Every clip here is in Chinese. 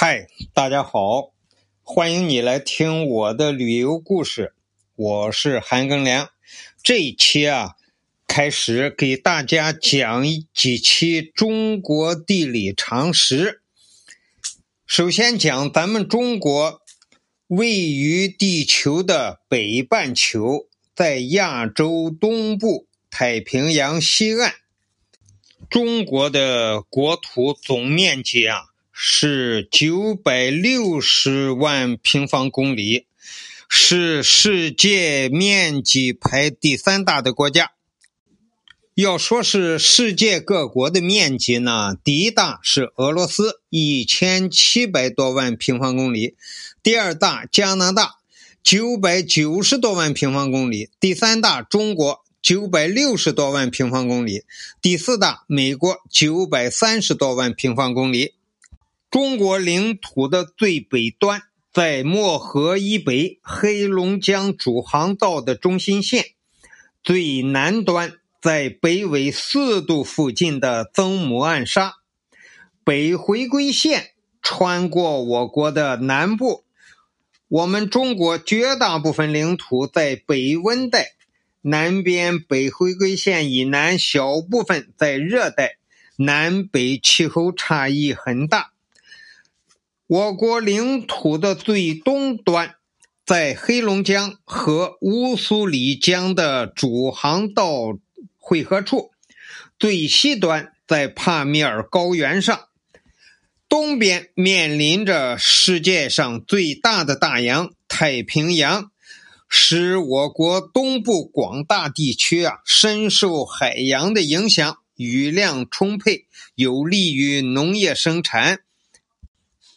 嗨，大家好，欢迎你来听我的旅游故事。我是韩庚良。这一期啊，开始给大家讲几期中国地理常识。首先讲咱们中国位于地球的北半球，在亚洲东部太平洋西岸。中国的国土总面积啊。是九百六十万平方公里，是世界面积排第三大的国家。要说是世界各国的面积呢，第一大是俄罗斯，一千七百多万平方公里；第二大加拿大，九百九十多万平方公里；第三大中国，九百六十多万平方公里；第四大美国，九百三十多万平方公里。中国领土的最北端在漠河以北黑龙江主航道的中心线，最南端在北纬四度附近的曾母暗沙，北回归线穿过我国的南部。我们中国绝大部分领土在北温带，南边北回归线以南小部分在热带，南北气候差异很大。我国领土的最东端，在黑龙江和乌苏里江的主航道汇合处；最西端在帕米尔高原上。东边面临着世界上最大的大洋——太平洋，使我国东部广大地区啊深受海洋的影响，雨量充沛，有利于农业生产。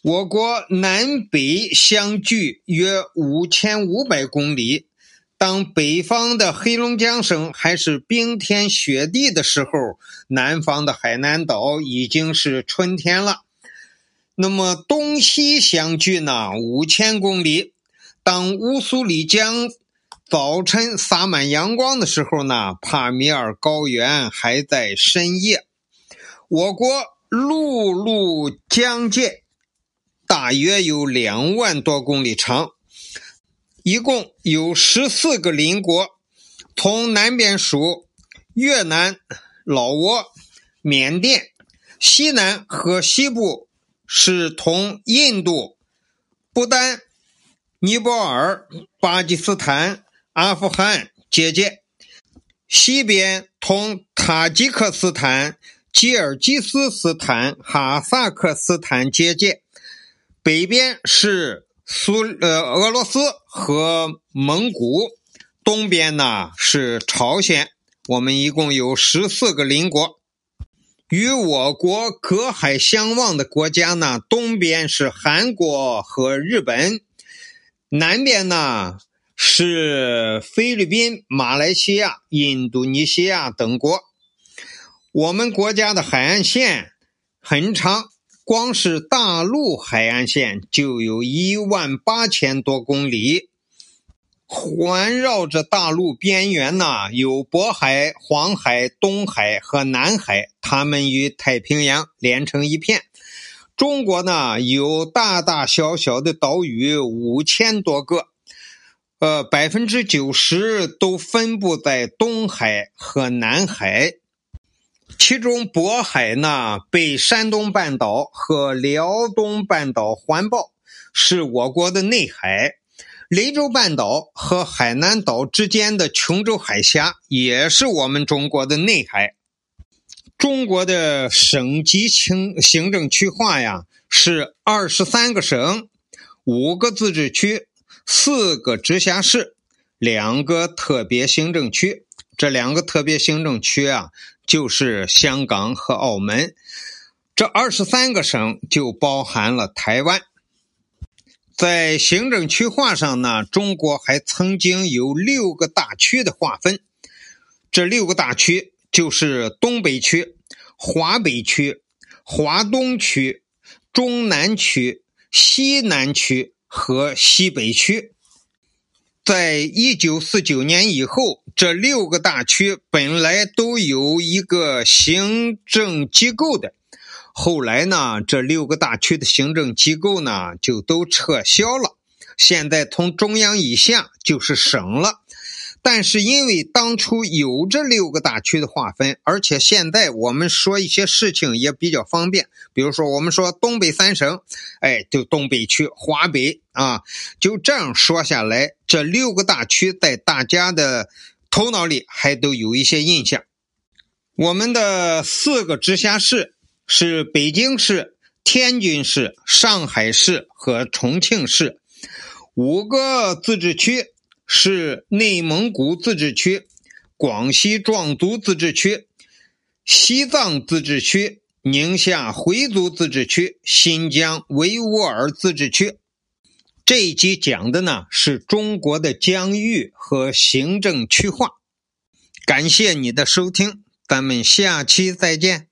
我国南北相距约五千五百公里。当北方的黑龙江省还是冰天雪地的时候，南方的海南岛已经是春天了。那么东西相距呢？五千公里。当乌苏里江早晨洒满阳光的时候呢，帕米尔高原还在深夜。我国陆路疆界。大约有两万多公里长，一共有十四个邻国。从南边数越南、老挝、缅甸，西南和西部是同印度、不丹、尼泊尔、巴基斯坦、阿富汗接界，西边同塔吉克斯坦、吉尔吉斯斯坦、哈萨克斯坦接界。北边是苏呃俄罗斯和蒙古，东边呢是朝鲜。我们一共有十四个邻国，与我国隔海相望的国家呢，东边是韩国和日本，南边呢是菲律宾、马来西亚、印度尼西亚等国。我们国家的海岸线很长。光是大陆海岸线就有一万八千多公里，环绕着大陆边缘呢，有渤海、黄海、东海和南海，它们与太平洋连成一片。中国呢，有大大小小的岛屿五千多个，呃，百分之九十都分布在东海和南海。其中，渤海呢被山东半岛和辽东半岛环抱，是我国的内海；雷州半岛和海南岛之间的琼州海峡也是我们中国的内海。中国的省级行行政区划呀，是二十三个省、五个自治区、四个直辖市、两个特别行政区。这两个特别行政区啊。就是香港和澳门，这二十三个省就包含了台湾。在行政区划上呢，中国还曾经有六个大区的划分。这六个大区就是东北区、华北区、华东区、中南区、西南区和西北区。在一九四九年以后，这六个大区本来都有一个行政机构的，后来呢，这六个大区的行政机构呢就都撤销了，现在从中央以下就是省了。但是因为当初有这六个大区的划分，而且现在我们说一些事情也比较方便，比如说我们说东北三省，哎，就东北区、华北啊，就这样说下来，这六个大区在大家的头脑里还都有一些印象。我们的四个直辖市是北京市、天津市、上海市和重庆市，五个自治区。是内蒙古自治区、广西壮族自治区、西藏自治区、宁夏回族自治区、新疆维吾尔自治区。这一集讲的呢是中国的疆域和行政区划。感谢你的收听，咱们下期再见。